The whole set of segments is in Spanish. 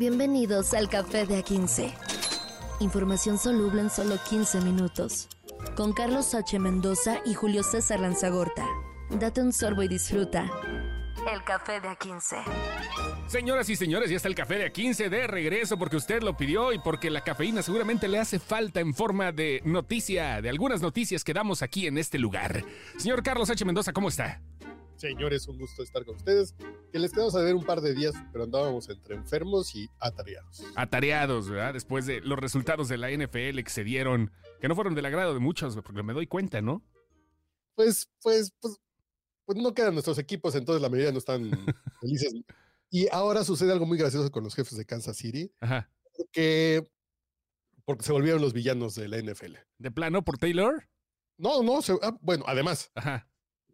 Bienvenidos al Café de A15. Información soluble en solo 15 minutos. Con Carlos H. Mendoza y Julio César Lanzagorta. Date un sorbo y disfruta. El Café de A15. Señoras y señores, ya está el café de A15 de regreso porque usted lo pidió y porque la cafeína seguramente le hace falta en forma de noticia, de algunas noticias que damos aquí en este lugar. Señor Carlos H. Mendoza, ¿cómo está? Señores, un gusto estar con ustedes. Que les quedamos a ver un par de días, pero andábamos entre enfermos y atareados. Atareados, ¿verdad? Después de los resultados de la NFL que se dieron, que no fueron del agrado de muchos, porque me doy cuenta, ¿no? Pues, pues, pues, pues no quedan nuestros equipos, entonces la mayoría no están felices. Y ahora sucede algo muy gracioso con los jefes de Kansas City, Ajá. porque, porque se volvieron los villanos de la NFL. ¿De plano por Taylor? No, no, se- ah, bueno, además, Ajá.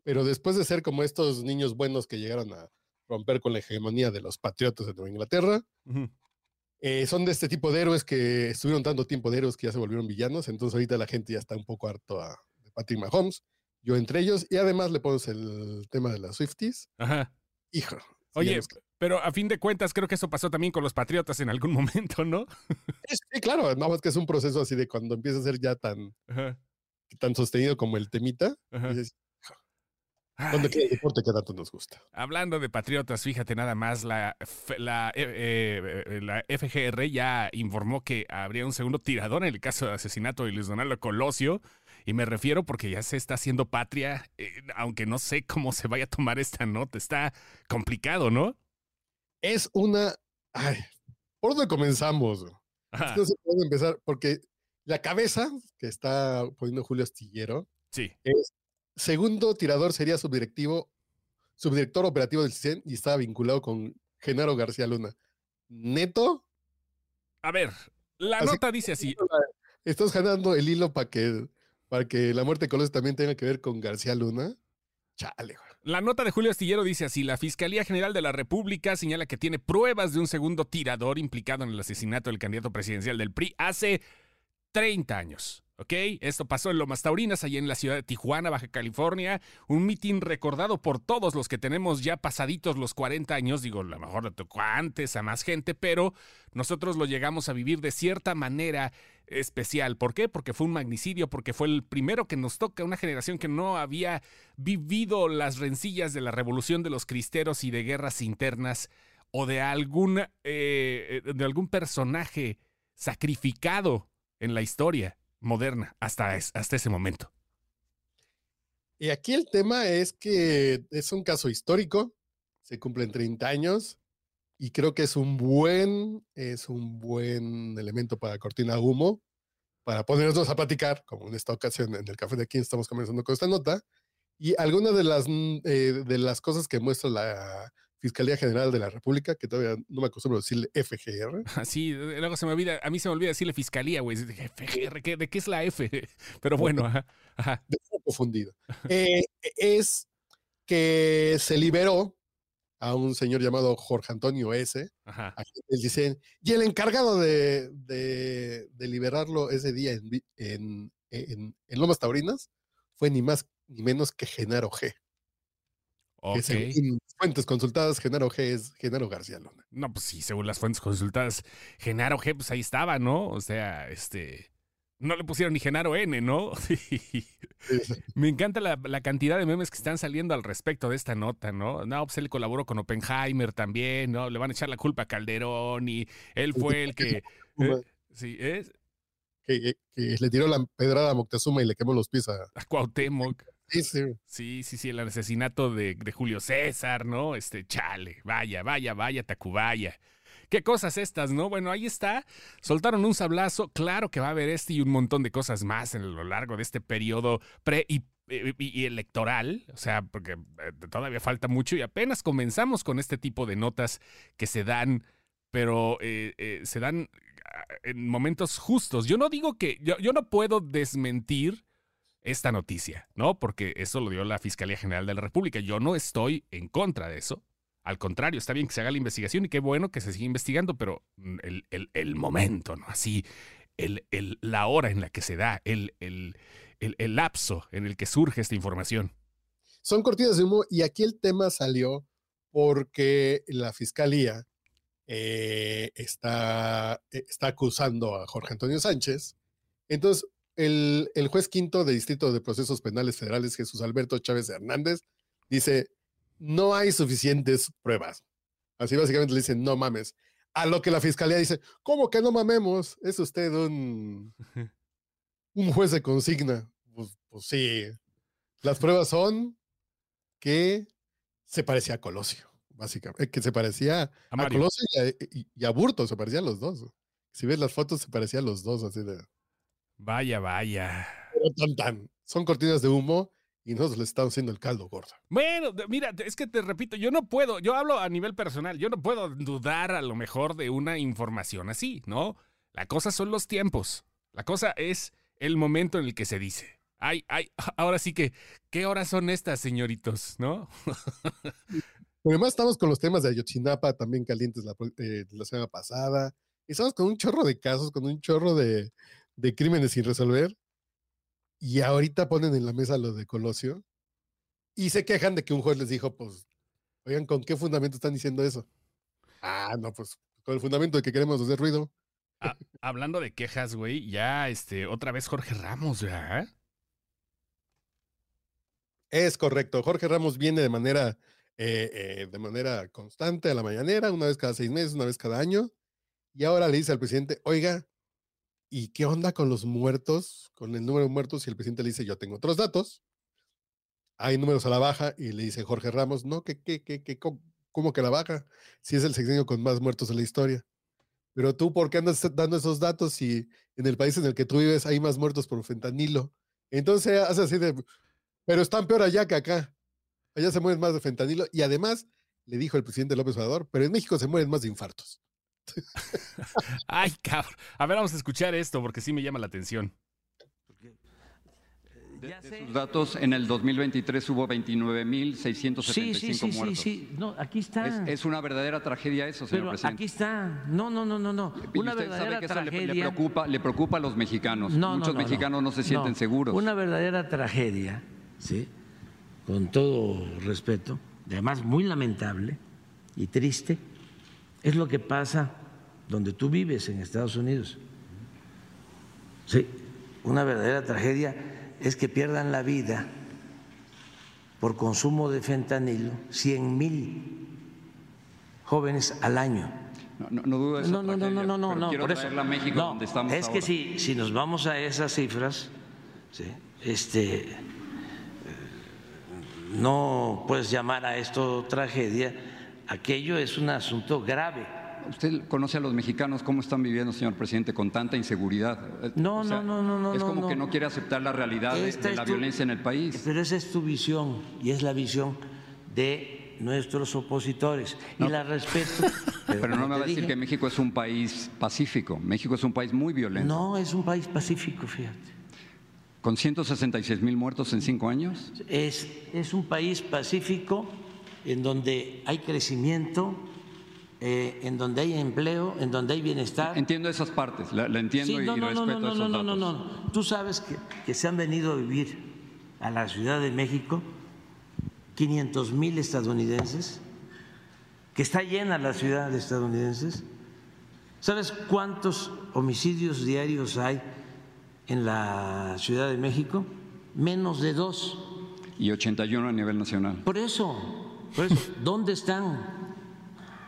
Pero después de ser como estos niños buenos que llegaron a romper con la hegemonía de los patriotas de Nueva Inglaterra, eh, son de este tipo de héroes que estuvieron tanto tiempo de héroes que ya se volvieron villanos, entonces ahorita la gente ya está un poco harto a, de Patrick Mahomes, yo entre ellos, y además le ponemos el tema de las Swifties. Ajá. Hijo. Oye, pero a fin de cuentas creo que eso pasó también con los Patriotas en algún momento, ¿no? Sí, claro, nada más que es un proceso así de cuando empieza a ser ya tan, Ajá. tan sostenido como el temita, dices, ¿dónde queda el deporte que tanto nos gusta? Hablando de patriotas, fíjate nada más, la, la, eh, eh, la FGR ya informó que habría un segundo tirador en el caso de asesinato de Luis Donaldo Colosio. Y me refiero porque ya se está haciendo patria, eh, aunque no sé cómo se vaya a tomar esta nota. Está complicado, ¿no? Es una... Ay, ¿por dónde comenzamos? No se puede empezar, porque la cabeza que está poniendo Julio Astillero sí. es segundo tirador sería subdirectivo, subdirector operativo del CISEN y estaba vinculado con Genaro García Luna. Neto, A ver, la Así- nota dice así. estás ganando el hilo para que, para que la muerte de Colosio también tenga que ver con García Luna. Chale. La nota de Julio Astillero dice así, la Fiscalía General de la República señala que tiene pruebas de un segundo tirador implicado en el asesinato del candidato presidencial del PRI hace 30 años. ¿Ok? Esto pasó en Lomas Taurinas, allá en la ciudad de Tijuana, Baja California. Un mitin recordado por todos los que tenemos ya pasaditos los 40 años. Digo, a lo mejor le tocó antes a más gente, pero nosotros lo llegamos a vivir de cierta manera especial. ¿Por qué? Porque fue un magnicidio, porque fue el primero que nos toca, una generación que no había vivido las rencillas de la revolución de los cristeros y de guerras internas o de algún, eh, de algún personaje sacrificado en la historia moderna hasta, hasta ese momento. Y aquí el tema es que es un caso histórico, se cumplen 30 años y creo que es un buen, es un buen elemento para cortina humo, para ponernos a platicar, como en esta ocasión en el café de aquí estamos comenzando con esta nota, y algunas de las, eh, de las cosas que muestra la Fiscalía General de la República, que todavía no me acostumbro a decirle FGR, Así, luego se me olvida, a mí se me olvida decirle fiscalía, güey. FGR, ¿qué- ¿De qué es la F? Pero bueno, ajá, ajá. de eh, es que se liberó a un señor llamado Jorge Antonio S., ajá. del CISEN, y el encargado de, de- de liberarlo ese día en, vi- en, en- en Lomas Taurinas fue ni más ni menos que Genaro G. Que Ok. según fuentes consultadas, Genaro G es Genaro García Luna. No, pues sí, según las fuentes consultadas, Genaro G, pues ahí estaba, ¿no? O sea, este. No le pusieron ni Genaro N, ¿no? Es- Me encanta la, la cantidad de memes que están saliendo al respecto de esta nota, ¿no? No, pues él colaboró con Oppenheimer también, ¿no? Le van a echar la culpa a Calderón y él fue el que. eh, sí, es que, que le tiró la pedrada a Moctezuma y le quemó los pies a... a Cuauhtémoc. Sí, sí. Sí, el asesinato de, Julio César, ¿no? Este, chale, vaya, vaya, vaya, Tacubaya. Qué cosas estas, ¿no? Bueno, ahí está. Soltaron un sablazo. Claro que va a haber este y un montón de cosas más en lo largo de este periodo pre y, y electoral. O sea, porque eh, todavía falta mucho y apenas comenzamos con este tipo de notas que se dan, pero eh, eh, se dan ah, en momentos justos. Yo no digo que, yo no puedo desmentir esta noticia, ¿no? Porque eso lo dio la Fiscalía General de la República. Yo no estoy en contra de eso. Al contrario, está bien que se haga la investigación y qué bueno que se siga investigando, pero mm, el, el- momento, ¿no? Así, el, la hora en la que se da, el lapso en el que surge esta información. Son cortinas de humo y aquí el tema salió porque la fiscalía eh, está, eh, está acusando a Jorge Antonio Sánchez. Entonces, el, el juez quinto de Distrito de Procesos Penales Federales, Jesús Alberto Chávez Hernández, dice, no hay suficientes pruebas. Así básicamente le dicen, no mames. A lo que la fiscalía dice, ¿cómo que no mamemos? Es usted un, un juez de consigna. Pues, pues sí. Las pruebas son que se parecía a Colosio, básicamente. Que se parecía A. Colosio y a, y a Burto, se parecían los dos. Si ves las fotos, se parecían los dos, así de. Vaya, vaya. pero tan, tan. Son cortinas de humo y nosotros le estamos haciendo el caldo gordo. Bueno, mira, es que te repito, yo no puedo, yo hablo a nivel personal, yo no puedo dudar a lo mejor de una información así, ¿no? La cosa son los tiempos. La cosa es el momento en el que se dice. Ay, ay, ahora sí que, ¿qué horas son estas, señoritos? ¿No? Pero además estamos con los temas de Ayotzinapa también calientes la, eh, la semana pasada. Y estamos con un chorro de casos, con un chorro de, de crímenes sin resolver. Y ahorita ponen en la mesa lo de Colosio. Y se quejan de que un juez les dijo, pues, oigan, ¿con qué fundamento están diciendo eso? Ah, no, pues con el fundamento de que queremos hacer ruido. Hablando de quejas, güey, ya, este, otra vez Jorge Ramos, ¿verdad? Es correcto. Jorge Ramos viene de manera, eh, eh, de manera constante a la mañanera, una vez cada seis meses, una vez cada año. Y ahora le dice al presidente, oiga, ¿y qué onda con los muertos, con el número de muertos? Y el presidente le dice, yo tengo otros datos. Hay números a la baja y le dice Jorge Ramos, no, que, que, que, que, ¿cómo, cómo que la baja? Si es el sexenio con más muertos en la historia. Pero tú, ¿por qué andas dando esos datos si en el país en el que tú vives hay más muertos por fentanilo? Entonces hace así de, pero están peor allá que acá. Allá se mueren más de fentanilo. Y además, le dijo el presidente López Obrador, pero en México se mueren más de infartos. Ay, cabrón. A ver, vamos a escuchar esto porque sí me llama la atención. De, de sus datos, en el 2023 hubo 29.675 Sí, sí, sí, sí, muertos. sí. No, aquí está. Es, es una verdadera tragedia eso, señor Pero presidente. aquí está. No, no, no, no, no. Y Una usted sabe verdadera que eso le, le tragedia. preocupa, le preocupa a los mexicanos. No, Muchos no, no. mexicanos no, se sienten No. seguros. Una verdadera tragedia, ¿sí? Con todo respeto, además muy lamentable y triste, es lo que pasa donde tú vives en Estados Unidos. Sí, una verdadera tragedia es que pierdan la vida por consumo de fentanilo 100 mil jóvenes al año. No, no, no dudo de esa No, no, no, no, no, no, quiero por eso. a México, donde estamos es que ahora. si, si nos vamos a esas cifras, ¿sí? este, eh, no puedes llamar a esto tragedia, aquello es un asunto grave. ¿Usted conoce a los mexicanos cómo están viviendo, señor presidente, con tanta inseguridad? Eh, No, no, no, no, no, Es como no. que no quiere aceptar la realidad de, Esta de es la tu- violencia en el país. Pero esa es tu visión y es la visión de nuestros opositores. Y la respeto. Pero no me va a decir dije, que México es un país pacífico. México es un país muy violento. No, es un país pacífico, fíjate. Con 166 mil muertos en cinco años. Es, es un país pacífico en donde hay crecimiento, eh, en donde hay empleo, en donde hay bienestar. Entiendo esas partes, la, la entiendo Sí, no, y no, no, respeto no, no, esos no, no, datos. no. Tú sabes que, que se han venido a vivir a la Ciudad de México 500 mil estadounidenses, que está llena la ciudad de estadounidenses. ¿Sabes cuántos homicidios diarios hay en la Ciudad de México? Menos de dos. Y 81 a nivel nacional. Por eso, por eso, ¿dónde están?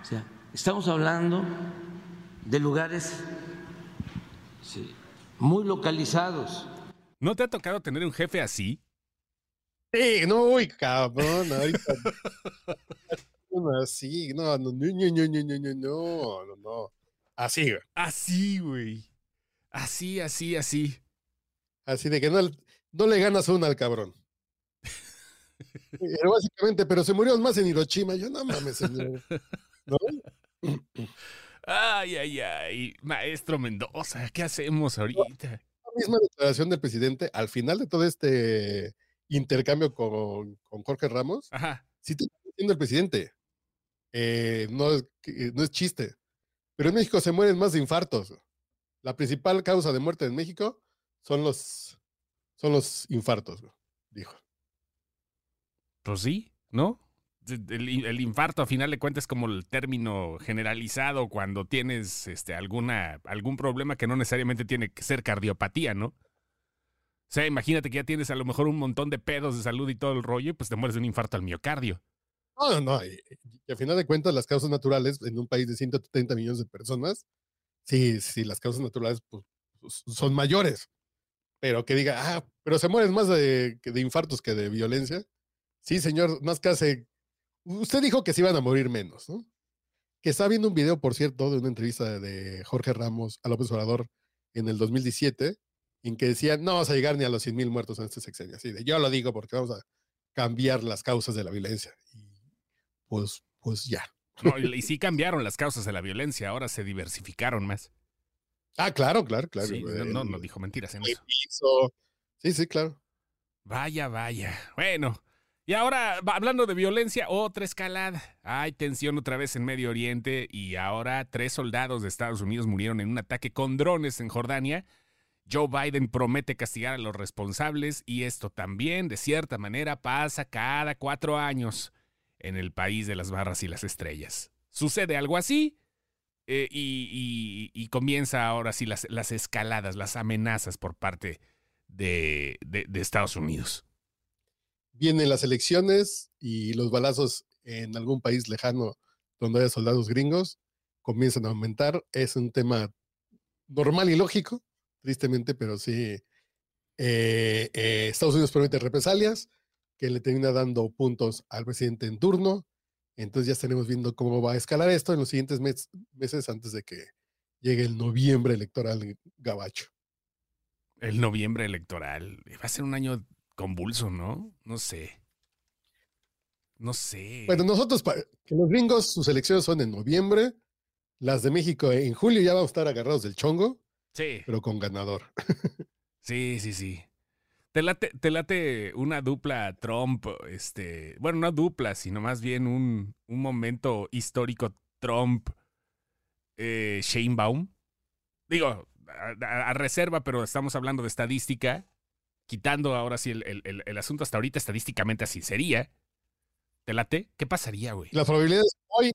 O sea, estamos hablando de lugares sí, muy localizados. ¿No te ha tocado tener un jefe así? Sí, no, uy, cabrón, ahorita. Así, no, no, no, no, no, no, no, no, no, no, no. Así, güey. Así, güey. Así, así, así. Así de que no, no le ganas una al cabrón. Pero básicamente, pero se murieron más en Hiroshima. Yo no mames, señor. ¿No? Ay, ay, ay. Maestro Mendoza, ¿qué hacemos ahorita? La misma declaración del presidente al final de todo este intercambio con, con Jorge Ramos. Ajá. Sí te está diciendo el presidente. eh, no, es, que- no es chiste. Pero en México se mueren más de infartos. La principal causa de muerte en México son los, son los infartos, dijo. Pues sí, ¿no? el, infarto a final de cuentas es como el término generalizado cuando tienes este, alguna, algún problema que no necesariamente tiene que ser cardiopatía, ¿no? O sea, imagínate que ya tienes a lo mejor un montón de pedos de salud y todo el rollo, y pues te mueres de un infarto al miocardio. No, no, no. Y, y, a final de cuentas, las causas naturales en un país de 130 millones de personas, sí, sí, las causas naturales pues, son mayores. Pero que diga, ah, pero se mueren más de, de infartos que de violencia. Sí, señor, más que hace. Usted dijo que se iban a morir menos, ¿no? Que estaba viendo un video, por cierto, de una entrevista de Jorge Ramos a López Obrador en el 2017, en que decía, no vamos a llegar ni a los 100 mil muertos en este sexenio. Así de, yo lo digo porque vamos a cambiar las causas de la violencia. Y pues, pues ya. No, y, sí cambiaron las causas de la violencia, ahora se diversificaron más. Ah, claro, claro, claro. Sí, no, no, no, dijo mentiras en eso. Piso. Sí, sí, claro. Vaya, vaya. Bueno, y ahora, hablando de violencia, otra escalada. Hay tensión otra vez en Medio Oriente y ahora tres soldados de Estados Unidos murieron en un ataque con drones en Jordania. Joe Biden promete castigar a los responsables y esto también, de cierta manera, pasa cada cuatro años en el país de las barras y las estrellas. Sucede algo así eh, y, y, comienza ahora sí las, escaladas, las amenazas por parte de Estados Unidos vienen las elecciones y los balazos en algún país lejano donde haya soldados gringos comienzan a aumentar. Es un tema normal y lógico, tristemente, pero sí. Eh, eh, Estados Unidos promete represalias que le termina dando puntos al presidente en turno. Entonces ya estaremos viendo cómo va a escalar esto en los siguientes mes, meses antes de que llegue el noviembre electoral gabacho. El noviembre electoral. Va a ser un año convulso, ¿no? No sé. No sé. Bueno, nosotros, que los gringos, sus elecciones son en noviembre, las de México en julio ya vamos a estar agarrados del chongo. Sí. Pero con ganador. sí, sí, sí. Te late, te late una dupla Trump, este, bueno, no dupla, sino más bien un, un momento histórico Trump, eh, Baum. Digo, a, a, reserva, pero estamos hablando de estadística quitando ahora sí el, el, el, asunto hasta ahorita estadísticamente así sería. ¿Te late? ¿Qué pasaría, güey? Las probabilidades hoy,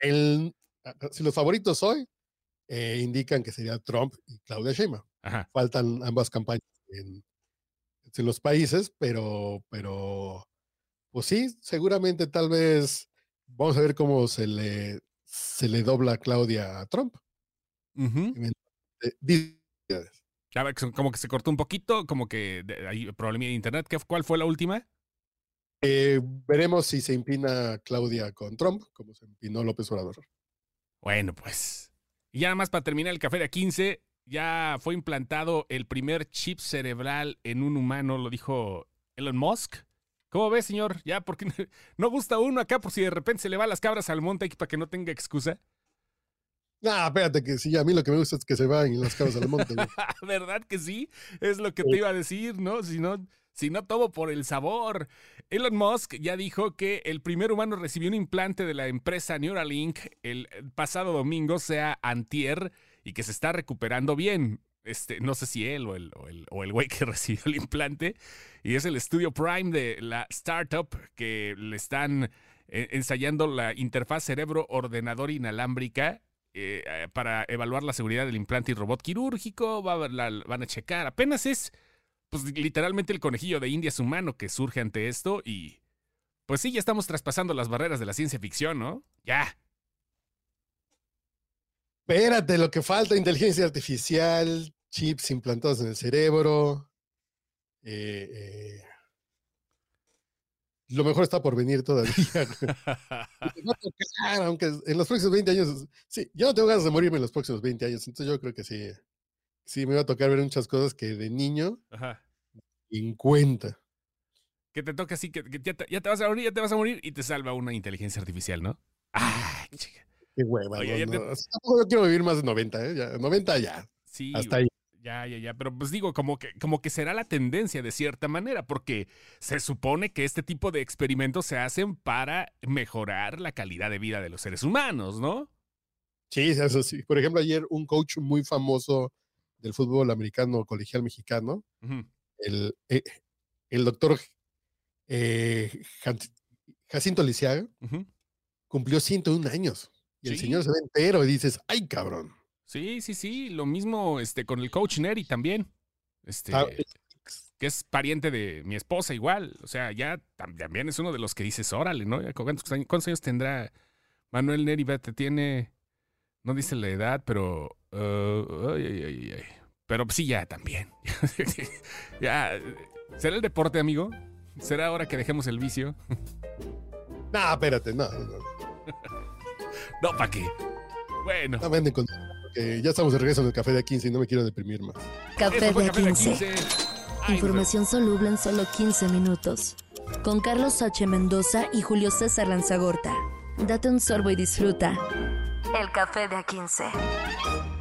el, si los favoritos hoy eh, indican que sería Trump y Claudia Sheinbaum. Ajá. Faltan ambas campañas en, en, los países, pero, pero, pues sí, seguramente tal vez vamos a ver cómo se le, se le dobla a Claudia a Trump. Uh -huh. Como que se cortó un poquito, como que hay problema de internet. ¿Qué, ¿Cuál fue la última? Eh, veremos si se impina Claudia con Trump, como se empinó López Obrador. Bueno, pues. Y ya nada más para terminar el café de 15, ya fue implantado el primer chip cerebral en un humano, lo dijo Elon Musk. ¿Cómo ves, señor? Ya, porque no gusta uno acá por si de repente se le va las cabras al monte para que no tenga excusa. No, espérate, que sí, a mí lo que me gusta es que se vayan las cabras al monte. ¿Verdad que sí? Es lo que te iba a decir, ¿no? Si no, si no todo por el sabor. Elon Musk ya dijo que el primer humano recibió un implante de la empresa Neuralink el pasado domingo, sea antier, y que se está recuperando bien. Este, no sé si él o el, o el, o el güey que recibió el implante. Y es el estudio Prime de la startup que le están eh, ensayando la interfaz cerebro-ordenador inalámbrica eh, para evaluar la seguridad del implante y robot quirúrgico, van a checar. Apenas es, pues literalmente el conejillo de indias humano que surge ante esto y, pues sí, ya estamos traspasando las barreras de la ciencia ficción, ¿no? Ya. Espérate, lo que falta, inteligencia artificial, chips implantados en el cerebro. Eh, eh, lo mejor está por venir todavía. no tocar, aunque en los próximos 20 años, sí, yo no tengo ganas de morirme en los próximos 20 años, entonces yo creo que sí, sí me va a tocar ver muchas cosas que de niño Ajá. en cuenta. Que te toca así, que, que ya, te, ya, te, vas a morir, ya te vas a morir y te salva una inteligencia artificial, ¿no? ¡Ah, chica! Qué hueva. Oye, no, te... Tampoco quiero vivir más de 90, ¿eh? Ya, 90 ya. Sí. Hasta ahí. Ya, ya, ya, pero pues digo, como que, como que será la tendencia de cierta manera, porque se supone que este tipo de experimentos se hacen para mejorar la calidad de vida de los seres humanos, ¿no? Sí, eso sí. Por ejemplo, ayer un coach muy famoso del fútbol americano colegial mexicano, uh -huh. el, el, doctor eh, Jacinto Lisiaga Ujú. cumplió 101 años. Y el señor se ve entero y dices, ay, cabrón. Sí, sí, sí. Lo mismo este, con el coach Neri también. Este, Ah, que es pariente de mi esposa igual. O sea, ya tam- también es uno de los que dices, órale, ¿no? ¿Cuántos años, cuántos años tendrá Manuel Neri? Vete, tiene, no dice la edad, pero... uh, ay, ay, ay, ay. Pero sí, ya también. ya. ¿Será el deporte, amigo? ¿Será ahora que dejemos el vicio? No, espérate, no, no, no. No, ¿para qué? Bueno. No venden con. Porque ya estamos de regreso en el café de 15 y no me quiero deprimir más. Café de Café de 15. 15. Ay, Información soluble en solo 15 minutos. Con Carlos H. Mendoza y Julio César Lanzagorta. Date un sorbo y disfruta. El café de A15.